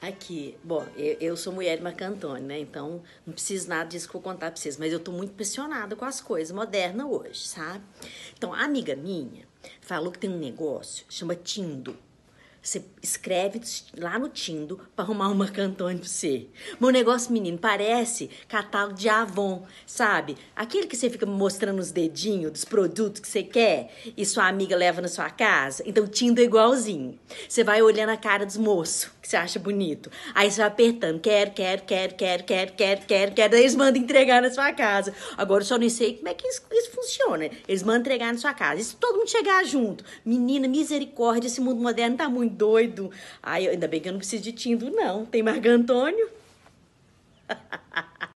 Aqui, bom, eu, eu sou mulher de Marcantoni, né? Então não preciso nada disso que eu vou contar pra vocês, mas eu tô muito impressionada com as coisas modernas hoje, sabe? Então, a amiga minha falou que tem um negócio, chama Tindo. Você escreve lá no Tindo pra arrumar um Marcantoni pra você. Meu negócio, menino, parece catálogo de Avon, sabe? Aquele que você fica mostrando os dedinhos dos produtos que você quer e sua amiga leva na sua casa. Então, Tindo é igualzinho. Você vai olhando a cara dos moços que você acha bonito. Aí você vai apertando, quero, quero, quero, quero, quero, quero, quero, quero. Daí eles mandam entregar na sua casa. Agora eu só não sei como é que isso, isso funciona. Eles mandam entregar na sua casa. E se todo mundo chegar junto? Menina, misericórdia, esse mundo moderno tá muito doido. Ai, ainda bem que eu não preciso de Tindo, não. Tem Marco Antônio.